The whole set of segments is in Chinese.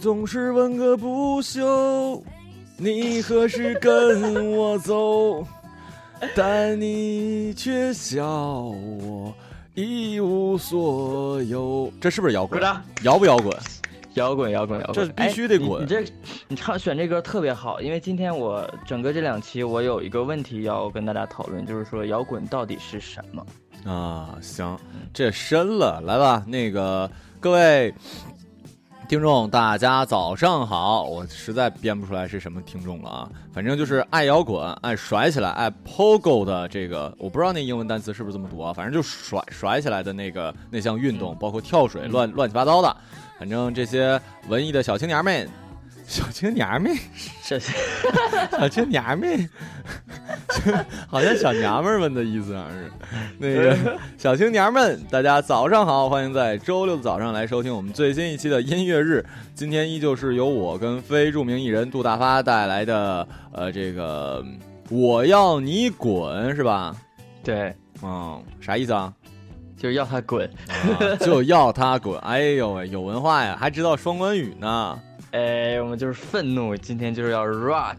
总是问个不休。你何时跟我走？但你却笑我一无所有。这是不是摇滚？摇不摇滚？摇滚，摇滚，摇滚。这必须得滚。你这，你唱选这歌特别好，因为今天我整个这两期我有一个问题要跟大家讨论，就是说摇滚到底是什么？啊，行，这深了，来吧，那个各位。听众，大家早上好！我实在编不出来是什么听众了啊，反正就是爱摇滚、爱甩起来、爱 pogo 的这个，我不知道那英文单词是不是这么读啊，反正就甩甩起来的那个那项运动，包括跳水、乱乱七八糟的，反正这些文艺的小青年们。小青年们，小 小青年们，好像小娘们们的意思，好像是那个 小青年们，大家早上好，欢迎在周六的早上来收听我们最新一期的音乐日。今天依旧是由我跟非著名艺人杜大发带来的，呃，这个我要你滚，是吧？对，嗯，啥意思啊？就是要他滚，就要他滚。哎呦喂，有文化呀，还知道双关语呢。哎，我们就是愤怒，今天就是要 rock。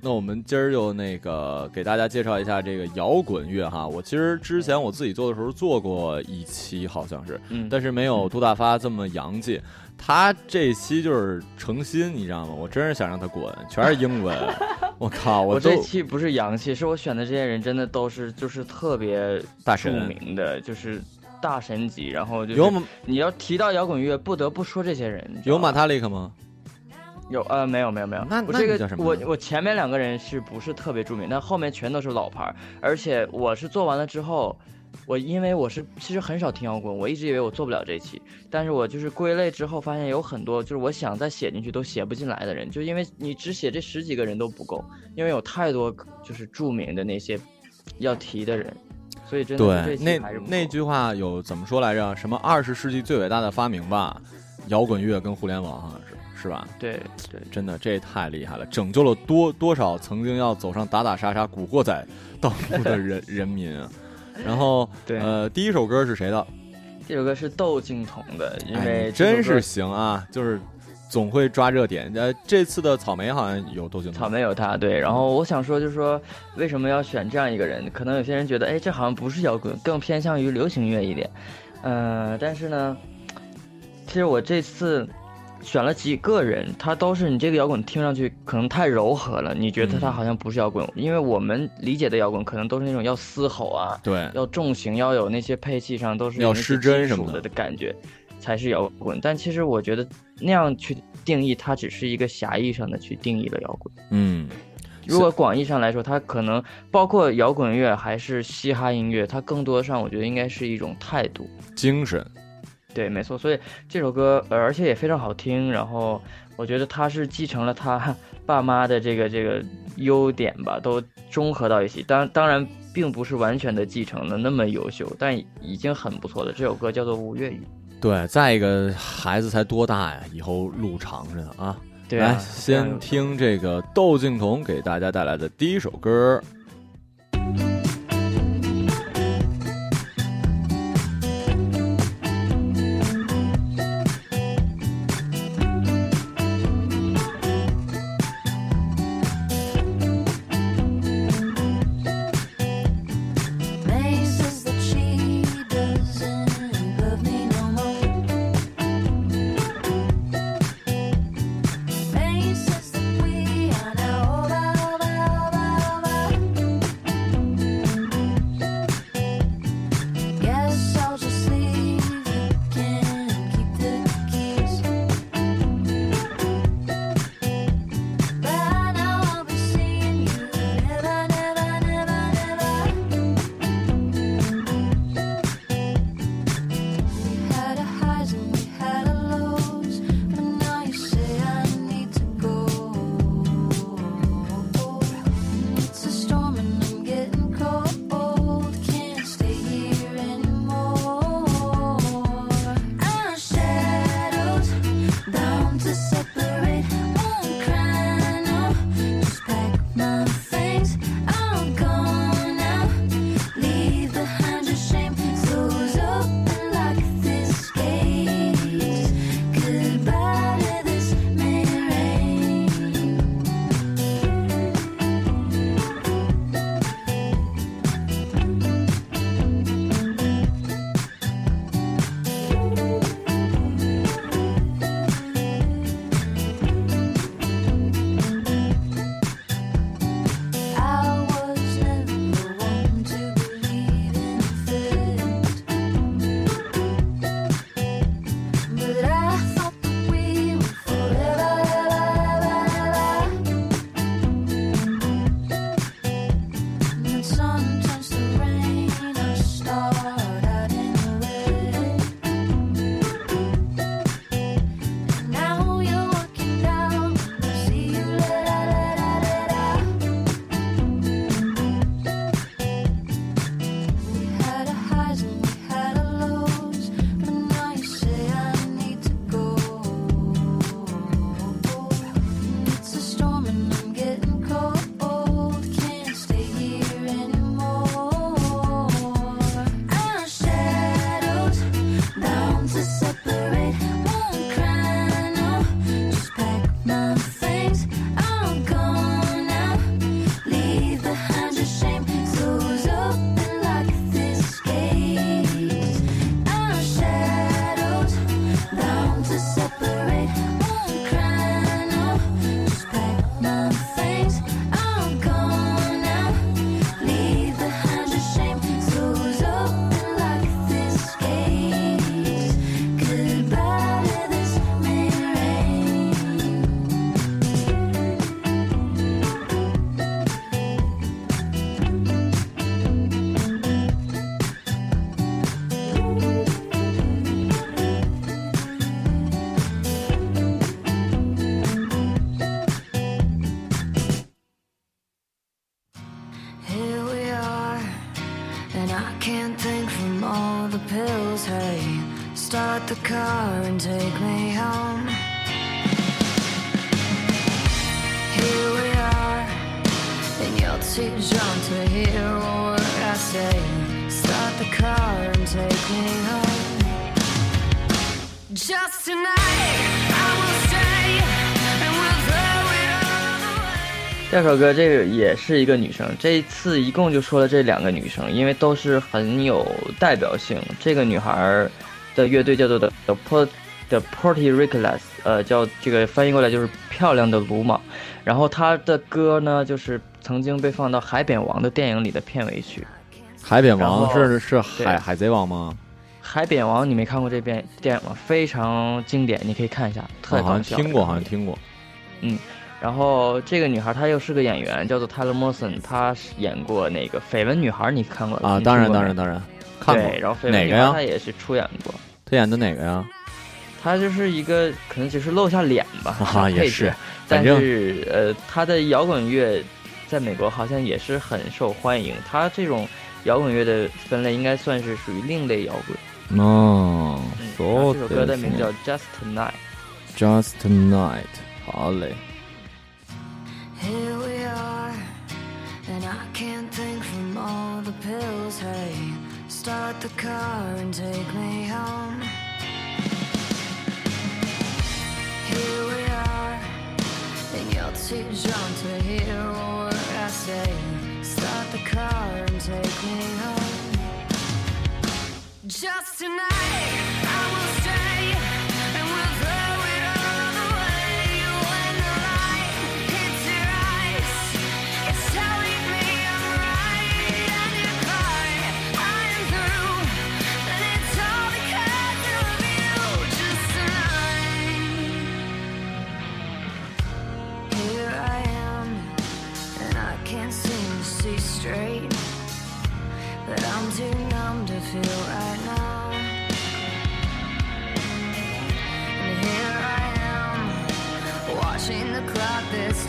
那我们今儿就那个给大家介绍一下这个摇滚乐哈。我其实之前我自己做的时候做过一期，好像是，嗯，但是没有杜大发这么洋气。他这期就是诚心，你知道吗？我真是想让他滚，全是英文。我靠，我这期不是洋气，是我选的这些人真的都是就是特别大著名的，就是大神级。然后就有你要提到摇滚乐，不得不说这些人。有马塔利克吗？有呃没有没有没有，那我这个我我前面两个人是不是特别著名？但后面全都是老牌，而且我是做完了之后，我因为我是其实很少听摇滚，我一直以为我做不了这期，但是我就是归类之后发现有很多就是我想再写进去都写不进来的人，就因为你只写这十几个人都不够，因为有太多就是著名的那些要提的人，所以真的对那那句话有怎么说来着？什么二十世纪最伟大的发明吧？摇滚乐跟互联网好像是。是吧？对对，真的这也太厉害了，拯救了多多少曾经要走上打打杀杀古惑仔道路的人 人民啊！然后，呃，第一首歌是谁的？这首歌是窦靖童的，因为真是行啊，就是总会抓热点。呃，这次的草莓好像有窦靖童，草莓有他，对。然后我想说，就是说为什么要选这样一个人？可能有些人觉得，哎，这好像不是摇滚，更偏向于流行乐一点。呃，但是呢，其实我这次。选了几个人，他都是你这个摇滚听上去可能太柔和了，你觉得他好像不是摇滚，因为我们理解的摇滚可能都是那种要嘶吼啊，对，要重型，要有那些配器上都是要失真什么的的感觉，才是摇滚。但其实我觉得那样去定义它，只是一个狭义上的去定义了摇滚。嗯，如果广义上来说，它可能包括摇滚乐还是嘻哈音乐，它更多上我觉得应该是一种态度、精神。对，没错，所以这首歌，而且也非常好听。然后我觉得他是继承了他 爸妈的这个这个优点吧，都综合到一起。当当然，并不是完全的继承了那么优秀，但已经很不错的。这首歌叫做《五月雨》。对，再一个孩子才多大呀？以后路长着呢啊！来对啊，这样先听这个窦靖童给大家带来的第一首歌。Start the car and take me home. Here we are, and you're too drunk to hear what I say. Start the car and take me home. Just tonight, I will stay, and we'll throw it all away. 这首歌这个也是一个女生，这一次一共就说了这两个女生，因为都是很有代表性。这个女孩的乐队叫做 The The Port The Porty Rickless，呃，叫这个翻译过来就是漂亮的鲁莽。然后他的歌呢，就是曾经被放到《海扁王》的电影里的片尾曲。海扁王后是是海海贼王吗？海扁王你没看过这遍电影吗？非常经典，你可以看一下，特我好。像听过，好像听过。嗯然后这个女孩她又是个演员，叫做 Tyler Morrison，她演过那个《绯闻女孩》，你看过啊，当然当然当然，看过对，哪个呀女孩她？也是出演过，他演的哪个呀？他就是一个可能只是露下脸吧，啊，小 配也是，但是呃，他的摇滚乐在美国好像也是很受欢迎。他这种摇滚乐的分类应该算是属于另类摇滚。哦嗯，这首歌的名字叫叫《Just Tonight》。Just Tonight。好嘞，Here we are, and I can't think from all the pills. Hey, start the car and take me home. Here we are, and you're too drunk to hear a word I say. Start the car and take me home. Just tonight,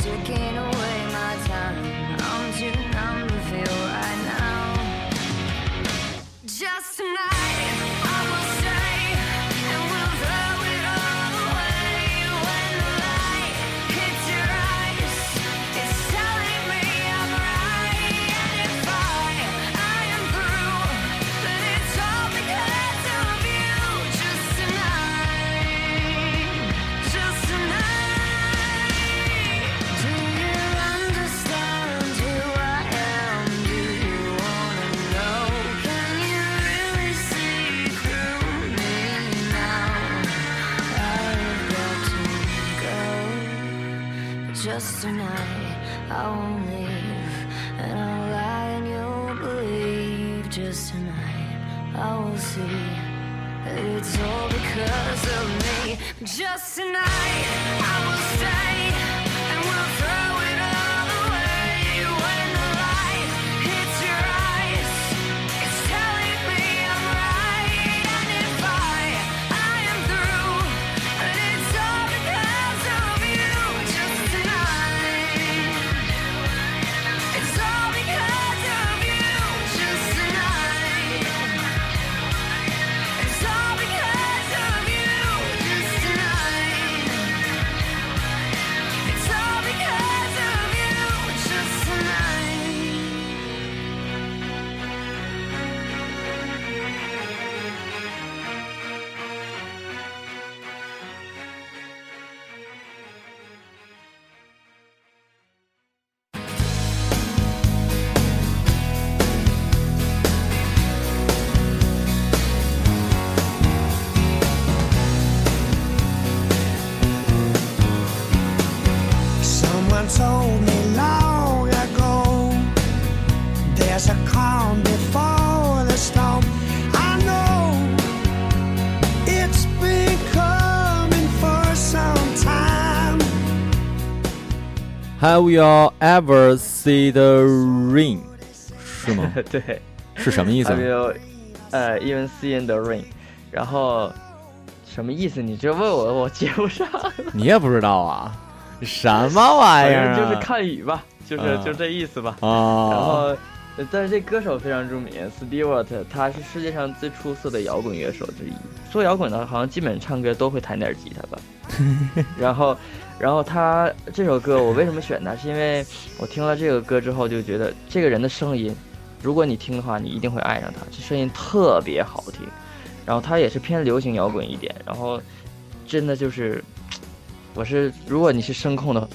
looking away. Tonight, I won't leave, and I'll lie and you'll believe. Just tonight, I will see that it's all because of me. Just tonight, Have you ever seen the rain？是吗？对，是什么意思还？有呃，even see in the rain，然后什么意思？你这问我，我接不上。你也不知道啊？什么玩意儿啊？就是看雨吧，就是、啊就这意思吧。啊。然后，呃但是这歌手非常著名，Stewart，他是世界上最出色的摇滚乐手之一。做摇滚的，好像基本唱歌都会弹点吉他吧。然后，然后他这首歌我为什么选他？是因为我听了这个歌之后就觉得这个人的声音，如果你听的话，你一定会爱上他。这声音特别好听，然后他也是偏流行摇滚一点，然后真的就是，我是如果你是声控的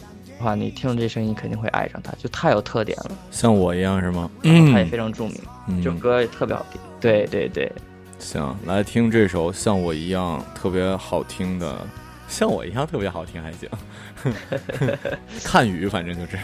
话，你听这声音肯定会爱上他，就太有特点了。像我一样是吗？然后他也非常著名，这首嗯，歌也特别好听。对对对，行，来听这首像我一样特别好听的，像我一样特别好听还行。看雨，反正就是。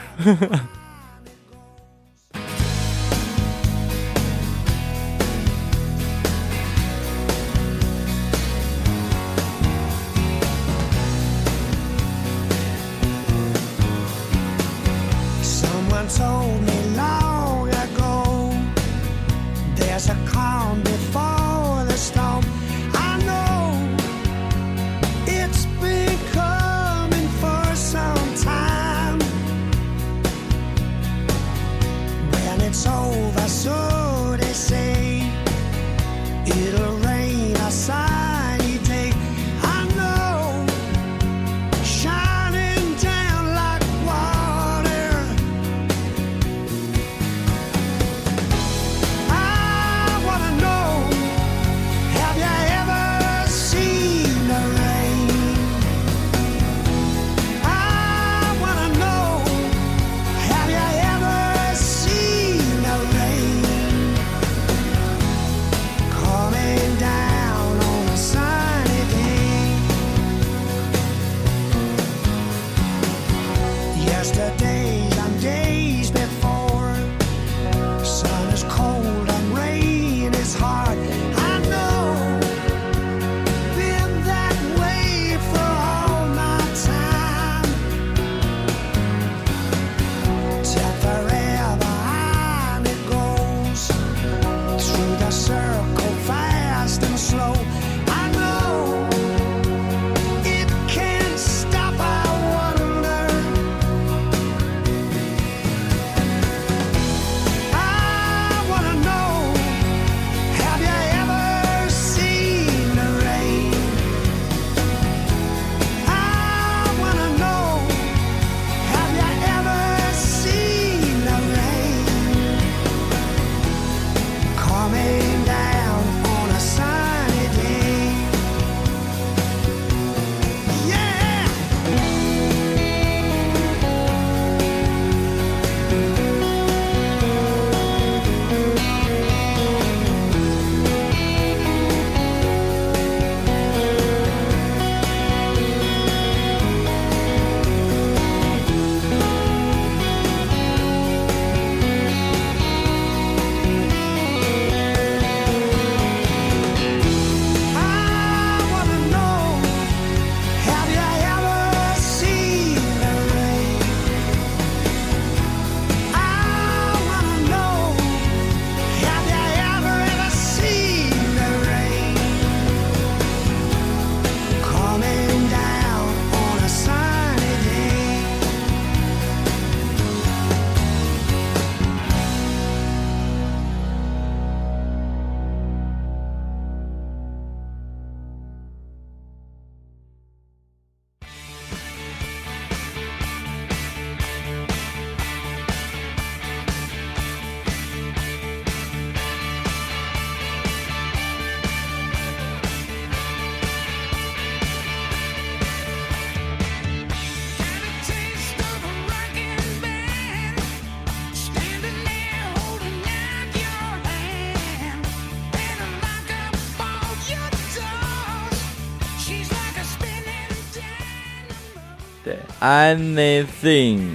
Anything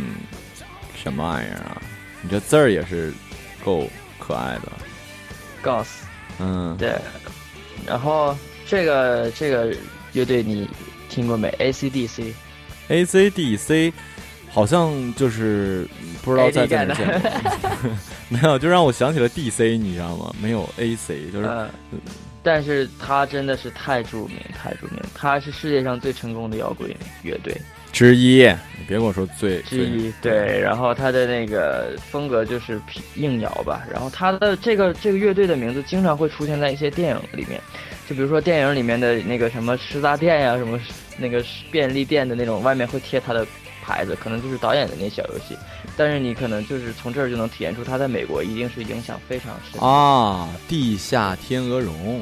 什么玩意儿啊？你这字儿也是够可爱的。告诉嗯，对，然后这个这个乐队你听过没？AC/DC。ACDC 好像就是不知道在见过，没有，就让我想起了 DC，你知道吗？没有 AC，就是嗯，但是他真的是太著名，太著名，他是世界上最成功的摇滚乐队之一。你别跟我说最之一。对，然后他的那个风格就是皮硬摇吧，然后他的这个这个乐队的名字经常会出现在一些电影里面，就比如说电影里面的那个什么食杂店呀、什么那个便利店的那种，外面会贴他的牌子，可能就是导演的那小游戏，但是你可能就是从这儿就能体现出他在美国一定是影响非常深。啊，地下天鹅绒，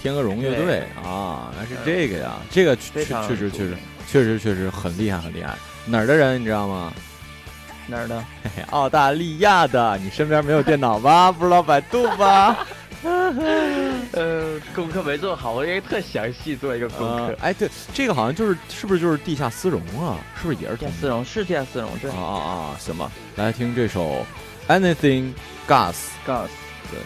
天鹅绒乐队啊，原来是这个呀，这个确确实确实确实确实很厉害很厉害。哪儿的人你知道吗？哪儿的？澳大利亚的。你身边没有电脑吧？不知道百度吧？呃，功课没做好，我应该特详细做一个功课。，呃哎，对，这个好像就是是不是就是地下丝绒啊？是不是也是地下丝绒是地下丝绒，对啊，啊啊！行吧，来听这首 Anything Gas。Gas，对。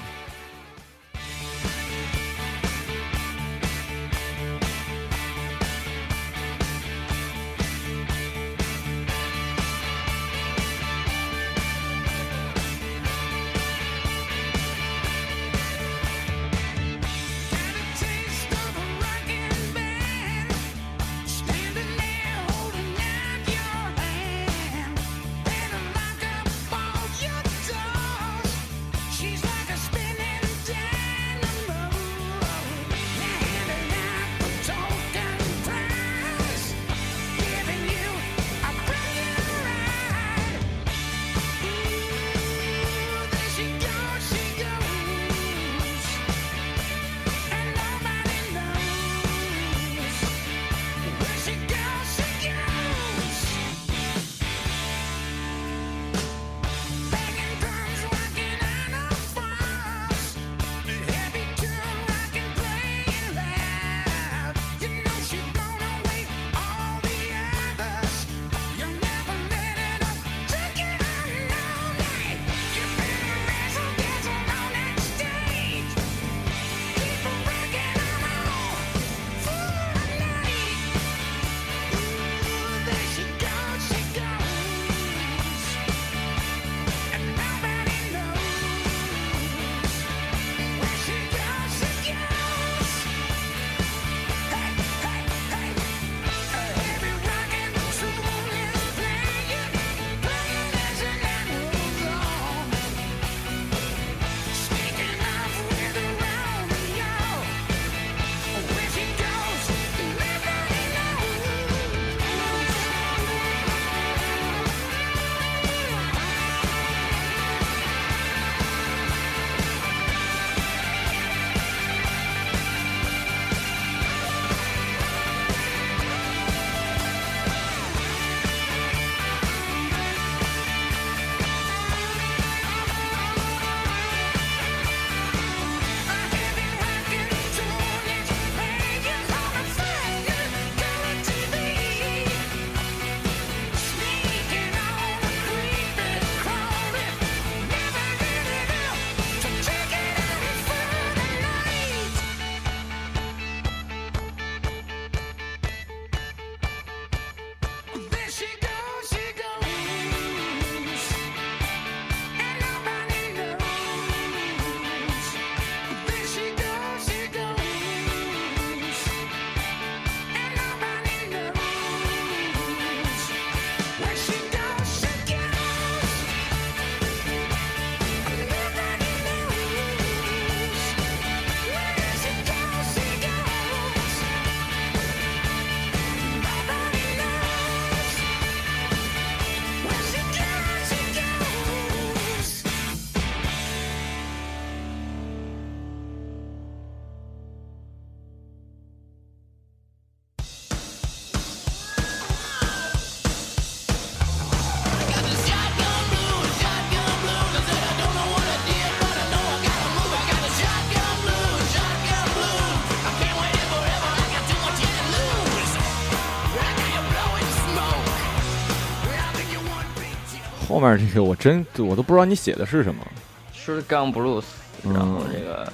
面这个我真我都不知道你写的是什么。是钢 blues，然后嗯这个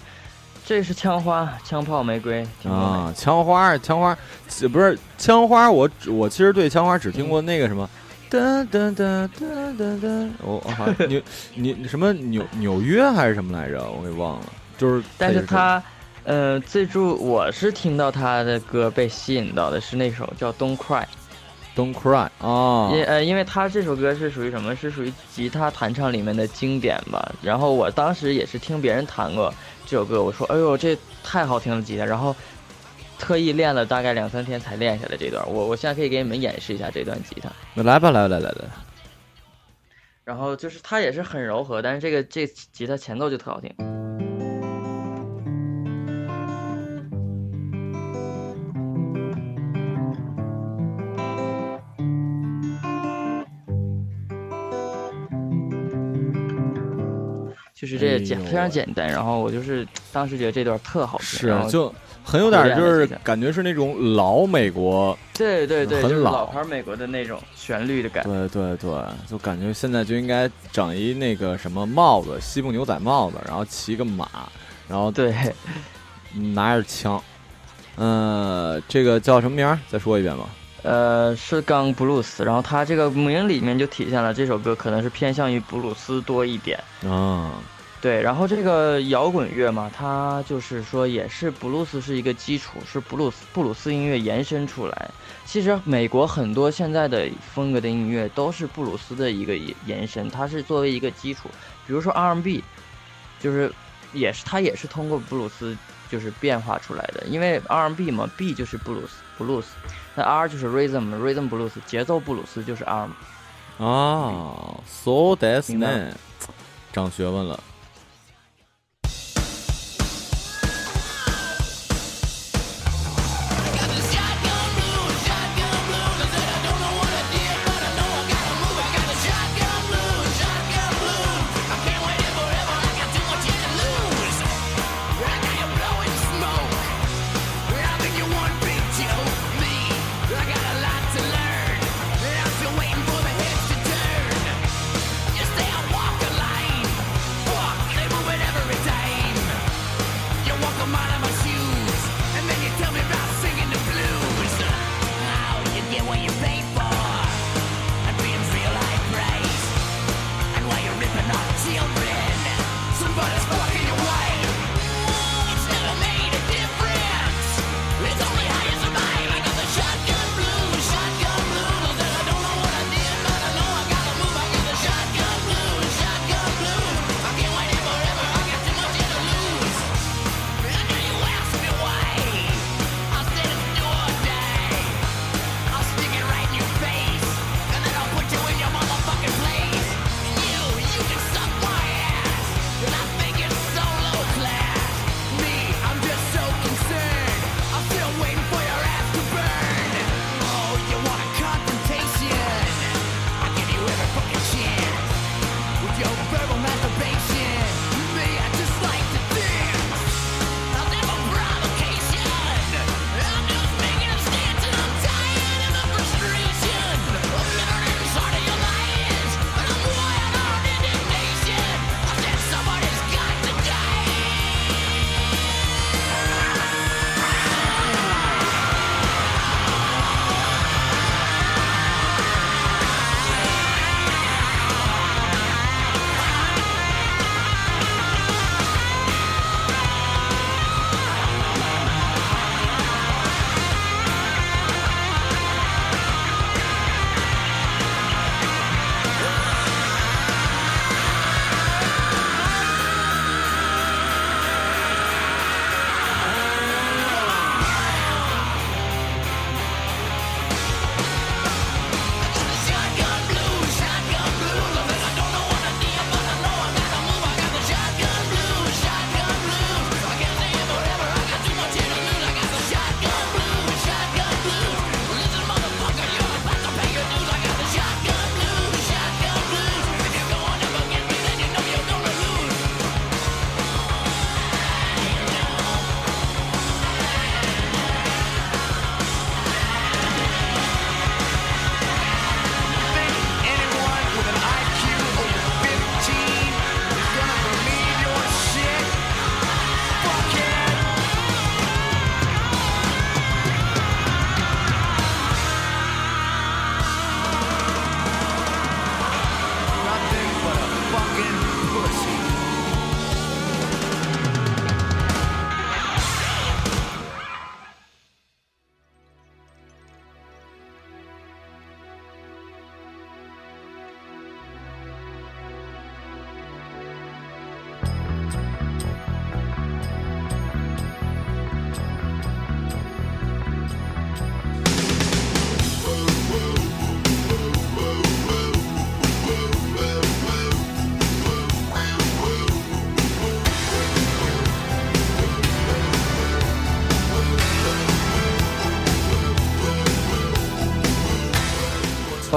这是枪花，枪炮玫瑰？啊，枪花，枪花，呃不是枪花，我只我其实对枪花只听过那个什么，哒哒哒哒哒哒，我我好像纽 你什么纽纽约还是什么来着，我给忘了，就是但是他，呃，最初我是听到他的歌被吸引到的是那首叫《Don't Cry》，Don't Cry 啊，因呃，因为他这首歌是属于什么？是属于吉他弹唱里面的经典吧。然后我当时也是听别人弹过这首歌，我说，哎呦，这太好听了吉他，然后特意练了大概两三天才练下来这段。我我现在可以给你们演示一下这段吉他。那来吧，来来来来，然后就是它也是很柔和，但是这个这吉他前奏就特好听。就是这哎呦简非常简单，然后我就是当时觉得这段特好听，是然后就很有点就是感觉是那种老美国，对对对，就是很老老牌美国的那种旋律的感觉。对对对，就感觉现在就应该整一那个什么帽子，西部牛仔帽子，然后骑个马，然后对，拿着枪，嗯、这个叫什么名儿？再说一遍吧。呃，是钢布鲁斯，然后它这个名里面就体现了这首歌可能是偏向于布鲁斯多一点。啊，对，然后这个摇滚乐嘛，它就是说也是布鲁斯是一个基础，是布鲁斯布鲁斯音乐延伸出来。其实美国很多现在的风格的音乐都是布鲁斯的一个延延伸，它是作为一个基础。比如说 R&B，就是也是它也是通过布鲁斯就是变化出来的，因为 R&B 嘛，B 就是布鲁斯布鲁斯，那 R 就是 rhythm，rhythm blues 节奏布鲁斯就是 R 嘛。啊，so that's 明白 man，长学问了。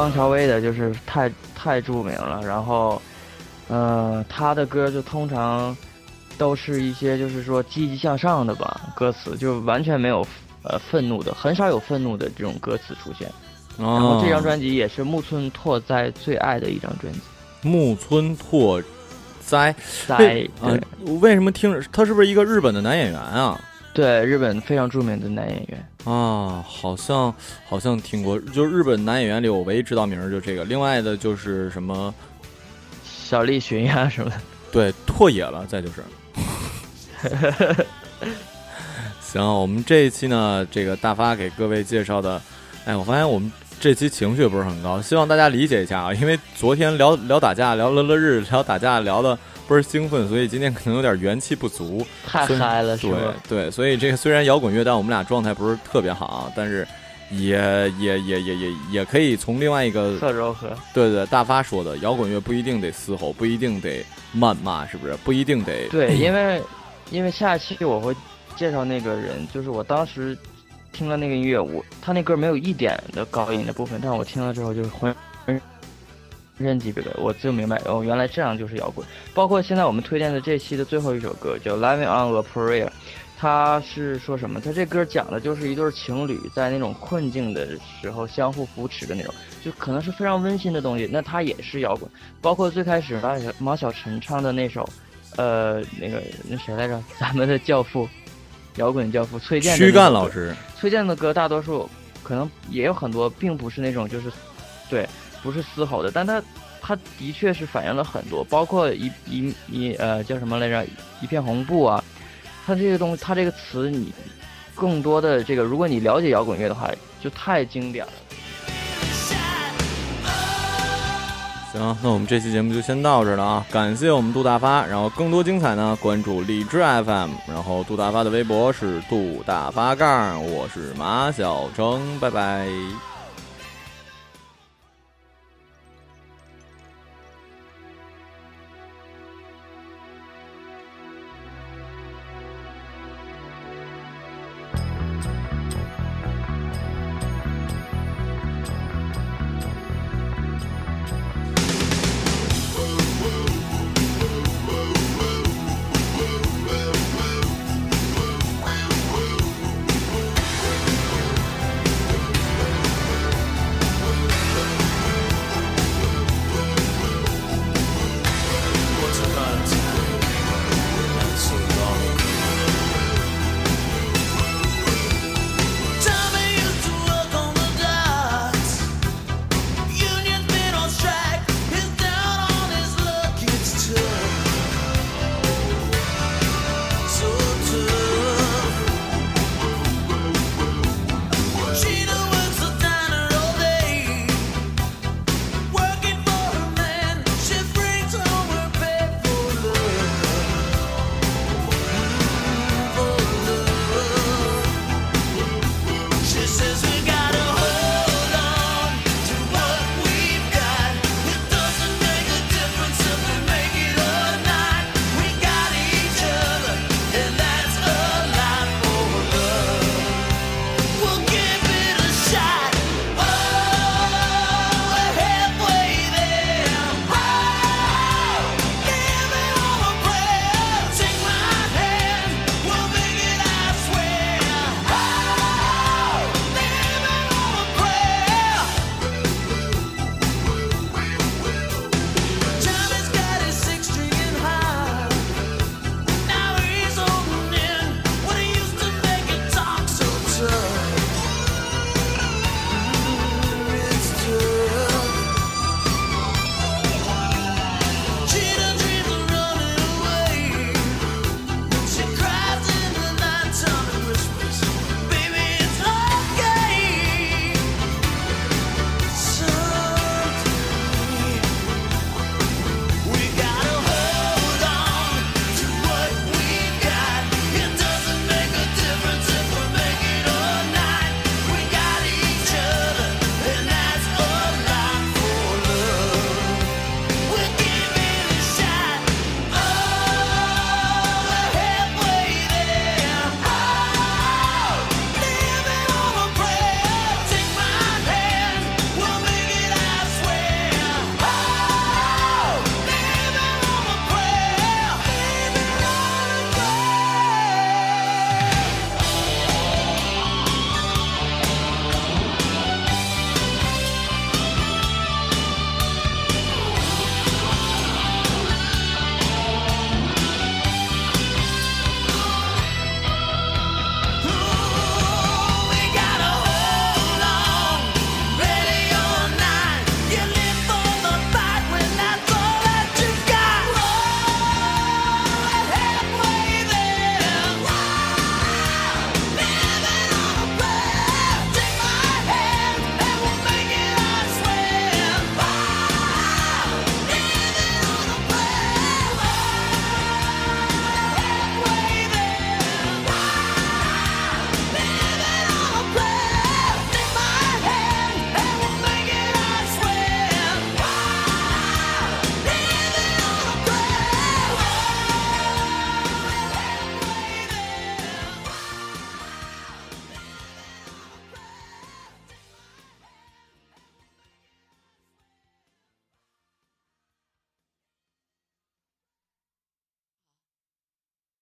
邦乔威的，就是太太著名了。然后，呃，他的歌就通常都是一些就是说积极向上的吧，歌词就完全没有呃愤怒的，很少有愤怒的这种歌词出现。然然后这张专辑也是木村拓哉最爱的一张专辑。木村拓哉，在为啊对、为什么听着他是不是一个日本的男演员啊？对日本非常著名的男演员。啊，好像好像听过，就是日本男演员里我唯一知道名儿就这个，另外的就是什么？小栗旬呀什么的，对拓野了，再就是。行，我们这一期呢，这个大发给各位介绍的，哎，我发现我们这期情绪不是很高，希望大家理解一下啊，因为昨天聊聊打架，聊乐乐日，聊打架聊的倍儿兴奋，所以今天可能有点元气不足。太嗨了是对吧？对，所以这个虽然摇滚乐，但我们俩状态不是特别好啊，但是也也也也也也可以从另外一个特柔和。对对大发说的，摇滚乐不一定得嘶吼，不一定得谩骂，是不是？不一定得对，因为因为下期我会介绍那个人，就是我当时听了那个音乐，我他那歌没有一点的高音的部分，但我听了之后就是浑浑身级别的，我就明白哦，原来这样就是摇滚。包括现在我们推荐的这期的最后一首歌叫《Living on a Prayer》，它是说什么？它这歌讲的就是一对情侣在那种困境的时候相互扶持的那种，就可能是非常温馨的东西。那它也是摇滚。包括最开始马小马小晨唱的那首，呃，那个那谁来着？咱们的教父，摇滚教父崔健的那躯干老师，崔健的歌大多数可能也有很多，并不是那种就是，对，不是嘶吼的，但他他的确是反映了很多，包括一一一呃叫什么来着，一片红布啊，他这个东西，他这个词你更多的这个，如果你了解摇滚乐的话，就太经典了。行，那我们这期节目就先到这了啊！感谢我们杜大发，然后更多精彩呢，关注荔枝 FM，然后杜大发的微博是杜大发杠，我是马小成，拜拜。